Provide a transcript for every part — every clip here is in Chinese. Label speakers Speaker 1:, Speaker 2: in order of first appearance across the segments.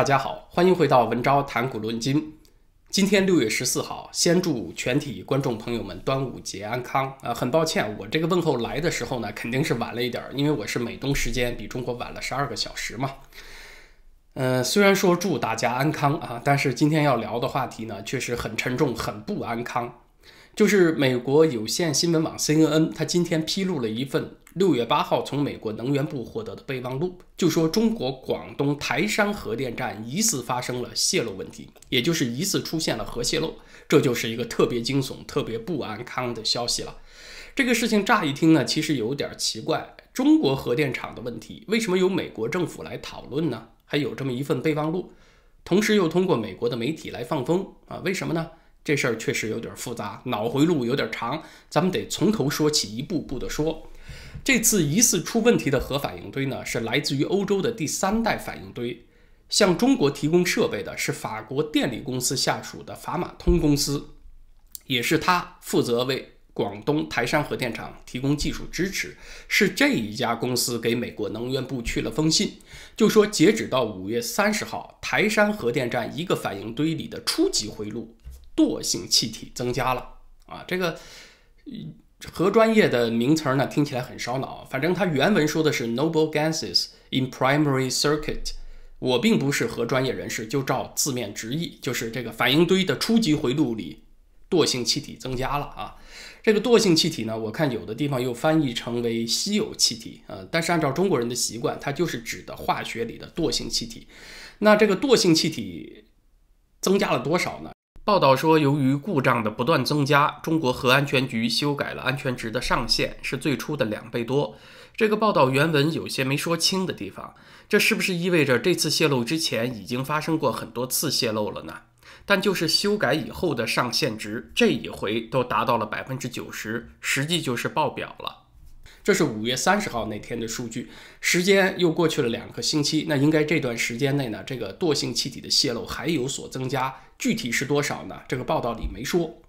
Speaker 1: 大家好，欢迎回到文昭谈古论今。今天六月十四号，先祝全体观众朋友们端午节安康啊！很抱歉，我这个问候来的时候呢，肯定是晚了一点，因为我是美东时间比中国晚了十二个小时嘛。嗯，虽然说祝大家安康啊，但是今天要聊的话题呢，确实很沉重，很不安康。就是美国有线新闻网 CNN，它今天披露了一份六月八号从美国能源部获得的备忘录，就说中国广东台山核电站疑似发生了泄漏问题，也就是疑似出现了核泄漏，这就是一个特别惊悚、特别不安康的消息了。这个事情乍一听呢，其实有点奇怪，中国核电厂的问题为什么由美国政府来讨论呢？还有这么一份备忘录，同时又通过美国的媒体来放风啊？为什么呢？这事儿确实有点复杂，脑回路有点长，咱们得从头说起，一步步的说。这次疑似出问题的核反应堆呢，是来自于欧洲的第三代反应堆，向中国提供设备的是法国电力公司下属的法马通公司，也是他负责为广东台山核电厂提供技术支持。是这一家公司给美国能源部去了封信，就说截止到五月三十号，台山核电站一个反应堆里的初级回路。惰性气体增加了啊！这个核专业的名词呢，听起来很烧脑。反正它原文说的是 noble gases in primary circuit。我并不是核专业人士，就照字面直译，就是这个反应堆的初级回路里惰性气体增加了啊。这个惰性气体呢，我看有的地方又翻译成为稀有气体啊，但是按照中国人的习惯，它就是指的化学里的惰性气体。那这个惰性气体增加了多少呢？报道说，由于故障的不断增加，中国核安全局修改了安全值的上限，是最初的两倍多。这个报道原文有些没说清的地方，这是不是意味着这次泄漏之前已经发生过很多次泄漏了呢？但就是修改以后的上限值，这一回都达到了百分之九十，实际就是爆表了。这是五月三十号那天的数据，时间又过去了两个星期，那应该这段时间内呢，这个惰性气体的泄漏还有所增加，具体是多少呢？这个报道里没说。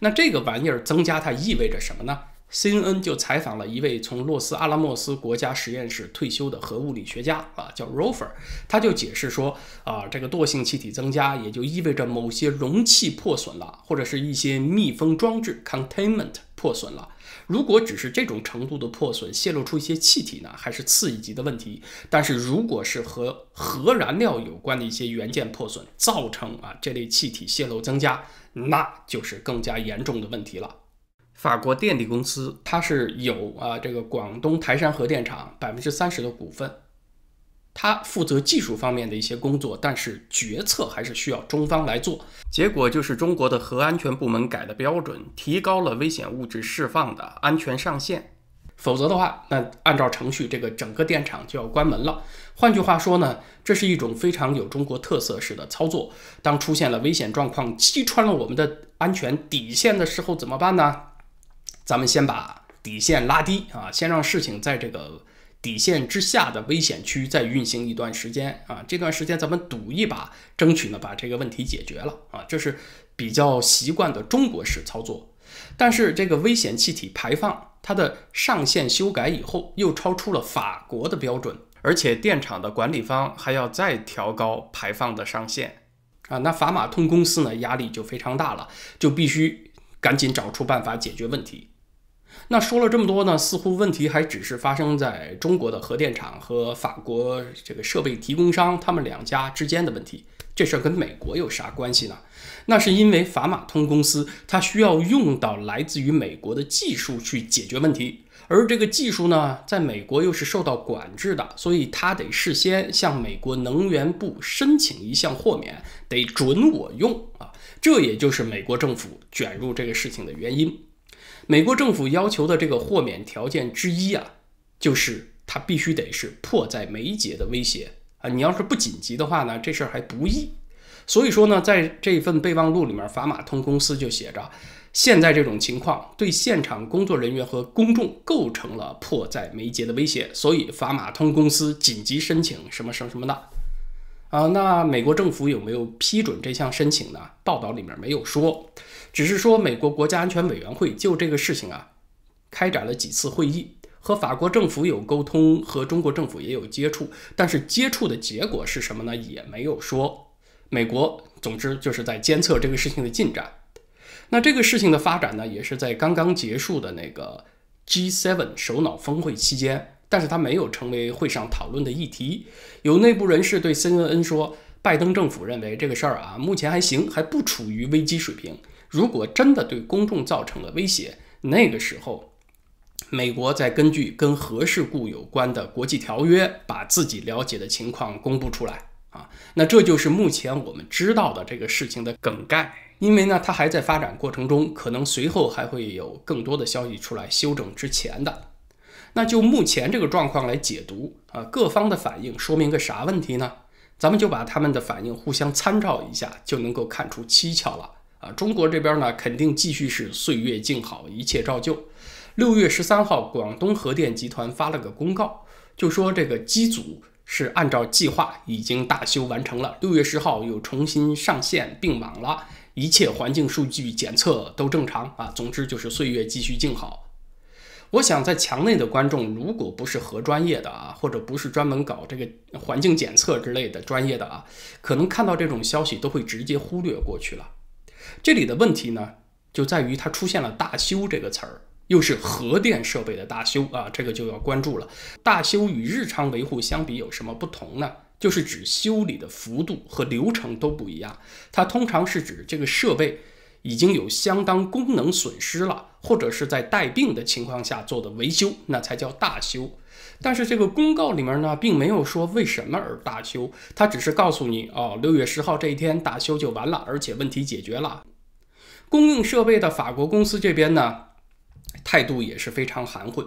Speaker 1: 那这个玩意儿增加它意味着什么呢？CNN 就采访了一位从洛斯阿拉莫斯国家实验室退休的核物理学家啊，叫 Rofer，他就解释说啊，这个惰性气体增加也就意味着某些容器破损了，或者是一些密封装置 containment 破损了。如果只是这种程度的破损，泄露出一些气体呢，还是次一级的问题。但是如果是和核燃料有关的一些元件破损，造成啊这类气体泄漏增加，那就是更加严重的问题了。法国电力公司它是有啊这个广东台山核电厂百分之三十的股份。他负责技术方面的一些工作，但是决策还是需要中方来做。结果就是中国的核安全部门改的标准，提高了危险物质释放的安全上限。否则的话，那按照程序，这个整个电厂就要关门了。换句话说呢，这是一种非常有中国特色式的操作。当出现了危险状况，击穿了我们的安全底线的时候，怎么办呢？咱们先把底线拉低啊，先让事情在这个。底线之下的危险区再运行一段时间啊，这段时间咱们赌一把，争取呢把这个问题解决了啊，这是比较习惯的中国式操作。但是这个危险气体排放它的上限修改以后，又超出了法国的标准，而且电厂的管理方还要再调高排放的上限啊，那法马通公司呢压力就非常大了，就必须赶紧找出办法解决问题。那说了这么多呢，似乎问题还只是发生在中国的核电厂和法国这个设备提供商他们两家之间的问题。这事儿跟美国有啥关系呢？那是因为法马通公司它需要用到来自于美国的技术去解决问题，而这个技术呢，在美国又是受到管制的，所以它得事先向美国能源部申请一项豁免，得准我用啊。这也就是美国政府卷入这个事情的原因。美国政府要求的这个豁免条件之一啊，就是它必须得是迫在眉睫的威胁啊！你要是不紧急的话呢，这事儿还不易。所以说呢，在这份备忘录里面，法马通公司就写着，现在这种情况对现场工作人员和公众构成了迫在眉睫的威胁，所以法马通公司紧急申请什么什么什么的。啊，那美国政府有没有批准这项申请呢？报道里面没有说，只是说美国国家安全委员会就这个事情啊，开展了几次会议，和法国政府有沟通，和中国政府也有接触，但是接触的结果是什么呢？也没有说。美国，总之就是在监测这个事情的进展。那这个事情的发展呢，也是在刚刚结束的那个 G7 首脑峰会期间，但是它没有成为会上讨论的议题。有内部人士对 CNN 说，拜登政府认为这个事儿啊，目前还行，还不处于危机水平。如果真的对公众造成了威胁，那个时候，美国再根据跟核事故有关的国际条约，把自己了解的情况公布出来。啊，那这就是目前我们知道的这个事情的梗概，因为呢，它还在发展过程中，可能随后还会有更多的消息出来修正之前的。那就目前这个状况来解读啊，各方的反应说明个啥问题呢？咱们就把他们的反应互相参照一下，就能够看出蹊跷了啊。中国这边呢，肯定继续是岁月静好，一切照旧。六月十三号，广东核电集团发了个公告，就说这个机组。是按照计划已经大修完成了，六月十号又重新上线并网了，一切环境数据检测都正常啊。总之就是岁月继续静好。我想在墙内的观众，如果不是核专业的啊，或者不是专门搞这个环境检测之类的专业的啊，可能看到这种消息都会直接忽略过去了。这里的问题呢，就在于它出现了“大修”这个词儿。又是核电设备的大修啊，这个就要关注了。大修与日常维护相比有什么不同呢？就是指修理的幅度和流程都不一样。它通常是指这个设备已经有相当功能损失了，或者是在带病的情况下做的维修，那才叫大修。但是这个公告里面呢，并没有说为什么而大修，它只是告诉你哦，六月十号这一天大修就完了，而且问题解决了。供应设备的法国公司这边呢？态度也是非常含混，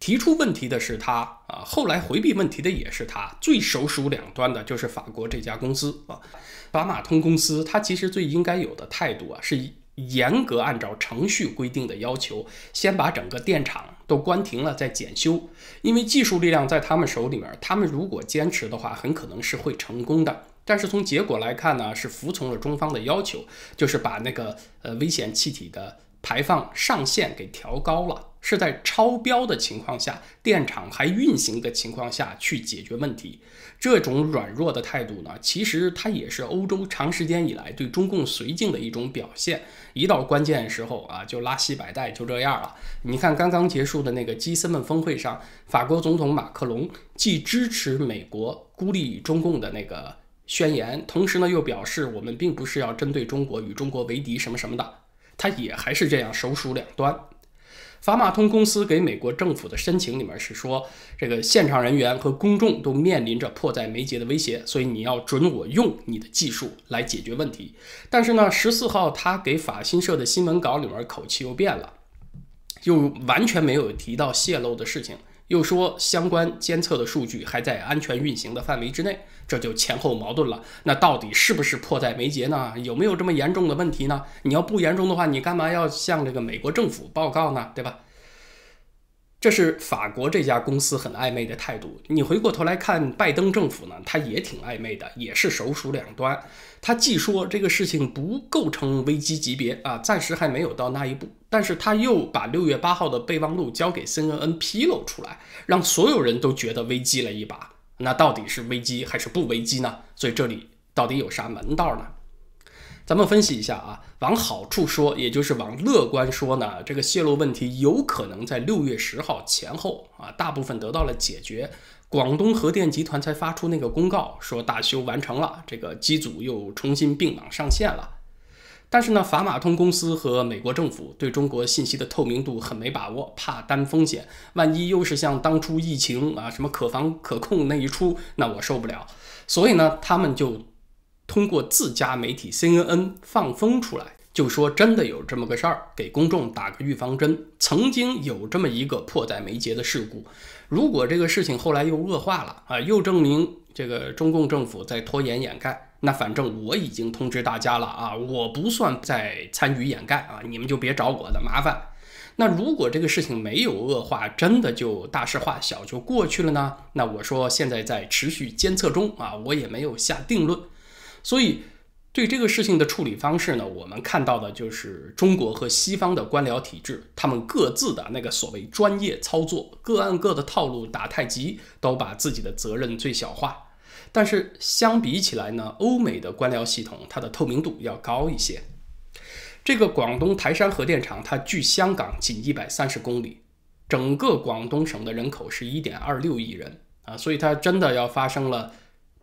Speaker 1: 提出问题的是他啊，后来回避问题的也是他，最首鼠两端的就是法国这家公司啊，法马通公司，它其实最应该有的态度啊，是严格按照程序规定的要求，先把整个电厂都关停了在检修，因为技术力量在他们手里面，他们如果坚持的话，很可能是会成功的。但是从结果来看呢，是服从了中方的要求，就是把那个呃危险气体的。排放上限给调高了，是在超标的情况下，电厂还运行的情况下去解决问题。这种软弱的态度呢，其实它也是欧洲长时间以来对中共绥靖的一种表现。一到关键时候啊，就拉稀摆带，就这样了。你看刚刚结束的那个 G7 峰会上，法国总统马克龙既支持美国孤立中共的那个宣言，同时呢又表示我们并不是要针对中国与中国为敌什么什么的。他也还是这样首鼠两端。法马通公司给美国政府的申请里面是说，这个现场人员和公众都面临着迫在眉睫的威胁，所以你要准我用你的技术来解决问题。但是呢，十四号他给法新社的新闻稿里面口气又变了，又完全没有提到泄露的事情。又说相关监测的数据还在安全运行的范围之内，这就前后矛盾了。那到底是不是迫在眉睫呢？有没有这么严重的问题呢？你要不严重的话，你干嘛要向这个美国政府报告呢？对吧？这是法国这家公司很暧昧的态度。你回过头来看拜登政府呢，他也挺暧昧的，也是首鼠两端。他既说这个事情不构成危机级别啊，暂时还没有到那一步，但是他又把六月八号的备忘录交给 CNN 披露出来，让所有人都觉得危机了一把。那到底是危机还是不危机呢？所以这里到底有啥门道呢？咱们分析一下啊，往好处说，也就是往乐观说呢，这个泄露问题有可能在六月十号前后啊，大部分得到了解决。广东核电集团才发出那个公告，说大修完成了，这个机组又重新并网上线了。但是呢，法马通公司和美国政府对中国信息的透明度很没把握，怕担风险，万一又是像当初疫情啊什么可防可控那一出，那我受不了。所以呢，他们就。通过自家媒体 CNN 放风出来，就说真的有这么个事儿，给公众打个预防针。曾经有这么一个迫在眉睫的事故，如果这个事情后来又恶化了啊，又证明这个中共政府在拖延掩盖，那反正我已经通知大家了啊，我不算在参与掩盖啊，你们就别找我的麻烦。那如果这个事情没有恶化，真的就大事化小就过去了呢？那我说现在在持续监测中啊，我也没有下定论。所以，对这个事情的处理方式呢，我们看到的就是中国和西方的官僚体制，他们各自的那个所谓专业操作，各按各的套路打太极，都把自己的责任最小化。但是相比起来呢，欧美的官僚系统它的透明度要高一些。这个广东台山核电厂，它距香港仅一百三十公里，整个广东省的人口是一点二六亿人啊，所以它真的要发生了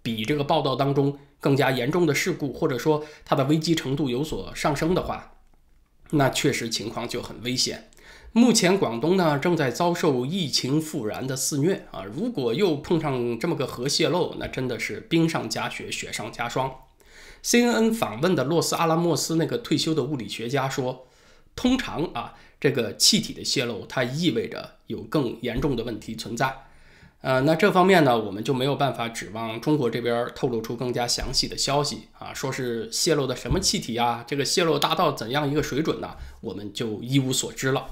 Speaker 1: 比这个报道当中。更加严重的事故，或者说它的危机程度有所上升的话，那确实情况就很危险。目前广东呢正在遭受疫情复燃的肆虐啊，如果又碰上这么个核泄漏，那真的是冰上加雪，雪上加霜。CNN 访问的洛斯阿拉莫斯那个退休的物理学家说，通常啊，这个气体的泄漏它意味着有更严重的问题存在。呃，那这方面呢，我们就没有办法指望中国这边透露出更加详细的消息啊，说是泄露的什么气体啊，这个泄露达到怎样一个水准呢？我们就一无所知了。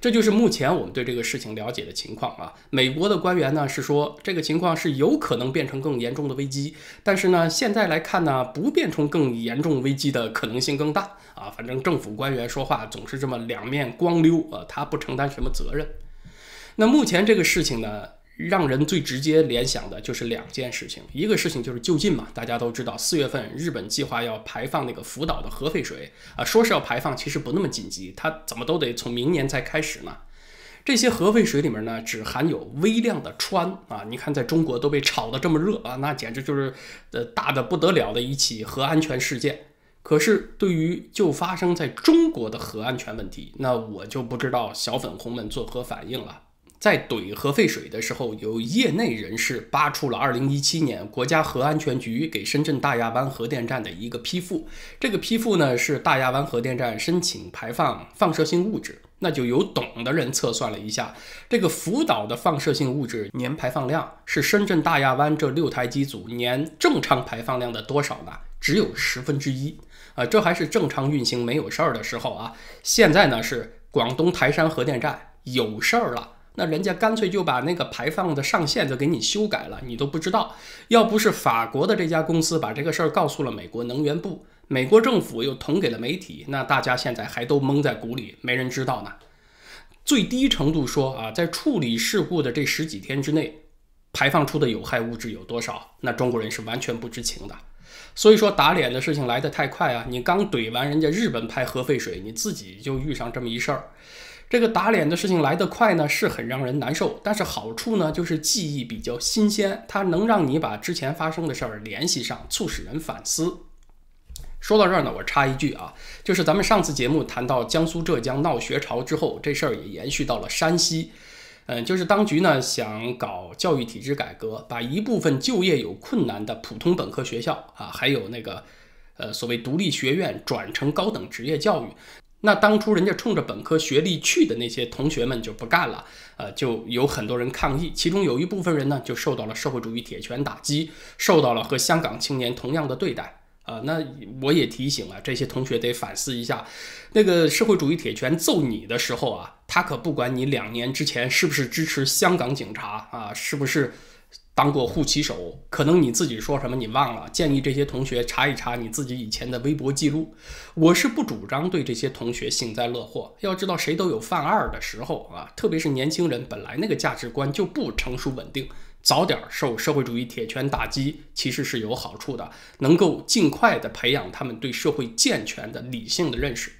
Speaker 1: 这就是目前我们对这个事情了解的情况啊。美国的官员呢是说，这个情况是有可能变成更严重的危机，但是呢，现在来看呢，不变成更严重危机的可能性更大啊。反正政府官员说话总是这么两面光溜啊，他不承担什么责任。那目前这个事情呢？让人最直接联想的就是两件事情，一个事情就是就近嘛，大家都知道，四月份日本计划要排放那个福岛的核废水啊，说是要排放，其实不那么紧急，它怎么都得从明年才开始呢。这些核废水里面呢，只含有微量的氚啊，你看在中国都被炒得这么热啊，那简直就是呃大的不得了的一起核安全事件。可是对于就发生在中国的核安全问题，那我就不知道小粉红们作何反应了。在怼核废水的时候，有业内人士扒出了2017年国家核安全局给深圳大亚湾核电站的一个批复。这个批复呢，是大亚湾核电站申请排放放射性物质。那就有懂的人测算了一下，这个福岛的放射性物质年排放量是深圳大亚湾这六台机组年正常排放量的多少呢？只有十分之一啊！这还是正常运行没有事儿的时候啊。现在呢，是广东台山核电站有事儿了。那人家干脆就把那个排放的上限就给你修改了，你都不知道。要不是法国的这家公司把这个事儿告诉了美国能源部，美国政府又捅给了媒体，那大家现在还都蒙在鼓里，没人知道呢。最低程度说啊，在处理事故的这十几天之内，排放出的有害物质有多少，那中国人是完全不知情的。所以说打脸的事情来得太快啊！你刚怼完人家日本排核废水，你自己就遇上这么一事儿。这个打脸的事情来得快呢，是很让人难受。但是好处呢，就是记忆比较新鲜，它能让你把之前发生的事儿联系上，促使人反思。说到这儿呢，我插一句啊，就是咱们上次节目谈到江苏、浙江闹学潮之后，这事儿也延续到了山西。嗯，就是当局呢想搞教育体制改革，把一部分就业有困难的普通本科学校啊，还有那个呃所谓独立学院转成高等职业教育。那当初人家冲着本科学历去的那些同学们就不干了，呃，就有很多人抗议，其中有一部分人呢就受到了社会主义铁拳打击，受到了和香港青年同样的对待，啊，那我也提醒了这些同学得反思一下，那个社会主义铁拳揍你的时候啊，他可不管你两年之前是不是支持香港警察啊，是不是。当过护旗手，可能你自己说什么你忘了。建议这些同学查一查你自己以前的微博记录。我是不主张对这些同学幸灾乐祸。要知道，谁都有犯二的时候啊，特别是年轻人，本来那个价值观就不成熟稳定，早点受社会主义铁拳打击，其实是有好处的，能够尽快的培养他们对社会健全的理性的认识。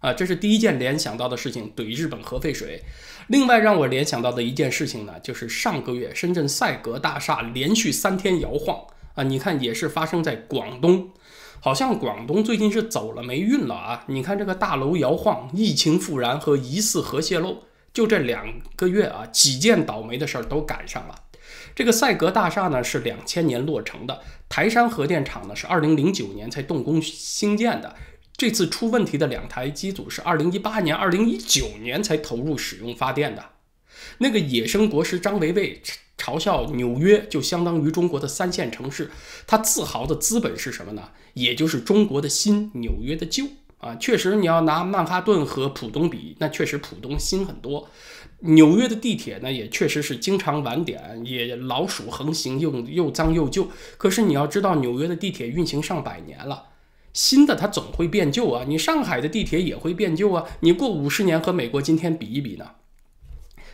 Speaker 1: 啊，这是第一件联想到的事情，怼日本核废水。另外让我联想到的一件事情呢，就是上个月深圳赛格大厦连续三天摇晃啊，你看也是发生在广东，好像广东最近是走了霉运了啊。你看这个大楼摇晃、疫情复燃和疑似核泄漏，就这两个月啊，几件倒霉的事儿都赶上了。这个赛格大厦呢是两千年落成的，台山核电厂呢是二零零九年才动工兴建的。这次出问题的两台机组是二零一八年、二零一九年才投入使用发电的。那个野生国师张维维嘲笑纽约就相当于中国的三线城市，他自豪的资本是什么呢？也就是中国的新，纽约的旧啊。确实，你要拿曼哈顿和浦东比，那确实浦东新很多。纽约的地铁呢，也确实是经常晚点，也老鼠横行，又又脏又旧。可是你要知道，纽约的地铁运行上百年了。新的它总会变旧啊，你上海的地铁也会变旧啊，你过五十年和美国今天比一比呢？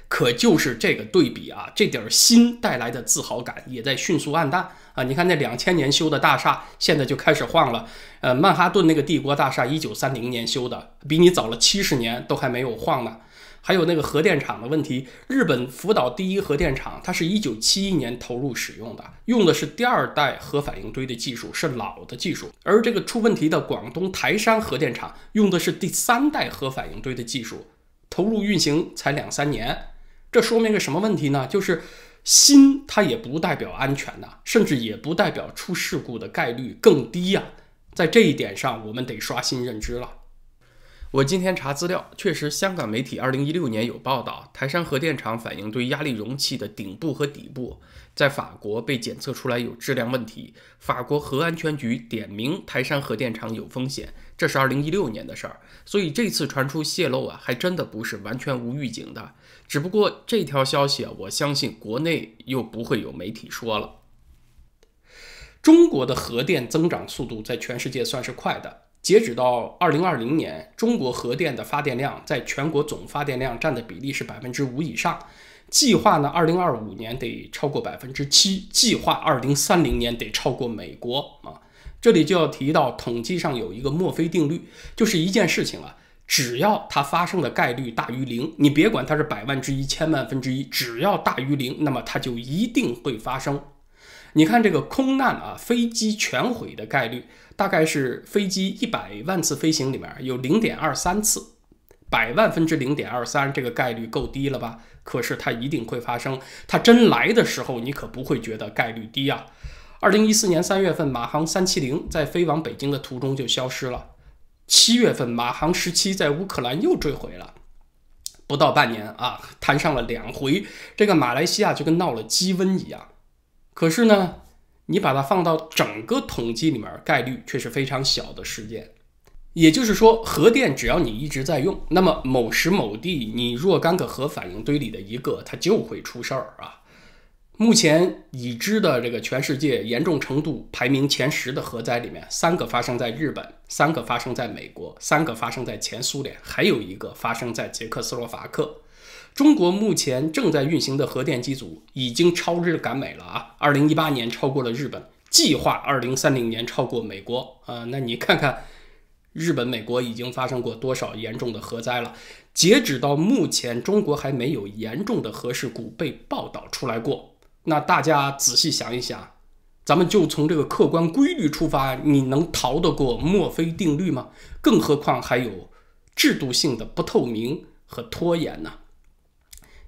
Speaker 1: 可就是这个对比啊，这点新带来的自豪感也在迅速暗淡啊！你看那两千年修的大厦，现在就开始晃了。呃，曼哈顿那个帝国大厦，一九三零年修的，比你早了七十年，都还没有晃呢。还有那个核电厂的问题，日本福岛第一核电厂，它是一九七一年投入使用的，用的是第二代核反应堆的技术，是老的技术。而这个出问题的广东台山核电厂，用的是第三代核反应堆的技术，投入运行才两三年。这说明个什么问题呢？就是新它也不代表安全呐，甚至也不代表出事故的概率更低呀。在这一点上，我们得刷新认知了。我今天查资料，确实，香港媒体二零一六年有报道，台山核电厂反应堆压力容器的顶部和底部在法国被检测出来有质量问题，法国核安全局点名台山核电厂有风险，这是二零一六年的事儿。所以这次传出泄漏啊，还真的不是完全无预警的。只不过这条消息啊，我相信国内又不会有媒体说了。中国的核电增长速度在全世界算是快的。截止到二零二零年，中国核电的发电量在全国总发电量占的比例是百分之五以上。计划呢，二零二五年得超过百分之七，计划二零三零年得超过美国啊。这里就要提到，统计上有一个墨菲定律，就是一件事情啊，只要它发生的概率大于零，你别管它是百万之一、千万分之一，只要大于零，那么它就一定会发生。你看这个空难啊，飞机全毁的概率。大概是飞机一百万次飞行里面有零点二三次，百万分之零点二三，这个概率够低了吧？可是它一定会发生。它真来的时候，你可不会觉得概率低啊。二零一四年三月份，马航三七零在飞往北京的途中就消失了。七月份，马航十七在乌克兰又坠毁了。不到半年啊，摊上了两回，这个马来西亚就跟闹了鸡瘟一样。可是呢？你把它放到整个统计里面，概率却是非常小的事件。也就是说，核电只要你一直在用，那么某时某地你若干个核反应堆里的一个，它就会出事儿啊。目前已知的这个全世界严重程度排名前十的核灾里面，三个发生在日本，三个发生在美国，三个发生在前苏联，还有一个发生在捷克斯洛伐克。中国目前正在运行的核电机组已经超日赶美了啊！二零一八年超过了日本，计划二零三零年超过美国啊！那你看看，日本、美国已经发生过多少严重的核灾了？截止到目前，中国还没有严重的核事故被报道出来过。那大家仔细想一想，咱们就从这个客观规律出发，你能逃得过墨菲定律吗？更何况还有制度性的不透明和拖延呢？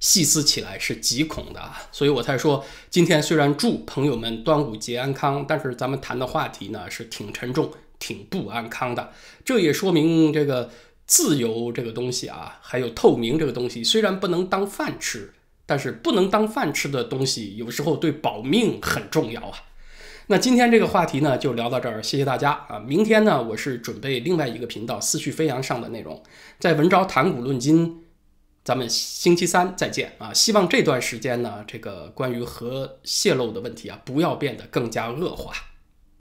Speaker 1: 细思起来是极恐的啊，所以我才说，今天虽然祝朋友们端午节安康，但是咱们谈的话题呢是挺沉重、挺不安康的。这也说明这个自由这个东西啊，还有透明这个东西，虽然不能当饭吃，但是不能当饭吃的东西，有时候对保命很重要啊。那今天这个话题呢，就聊到这儿，谢谢大家啊。明天呢，我是准备另外一个频道思绪飞扬上的内容，在文昭谈古论今。咱们星期三再见啊！希望这段时间呢，这个关于核泄漏的问题啊，不要变得更加恶化。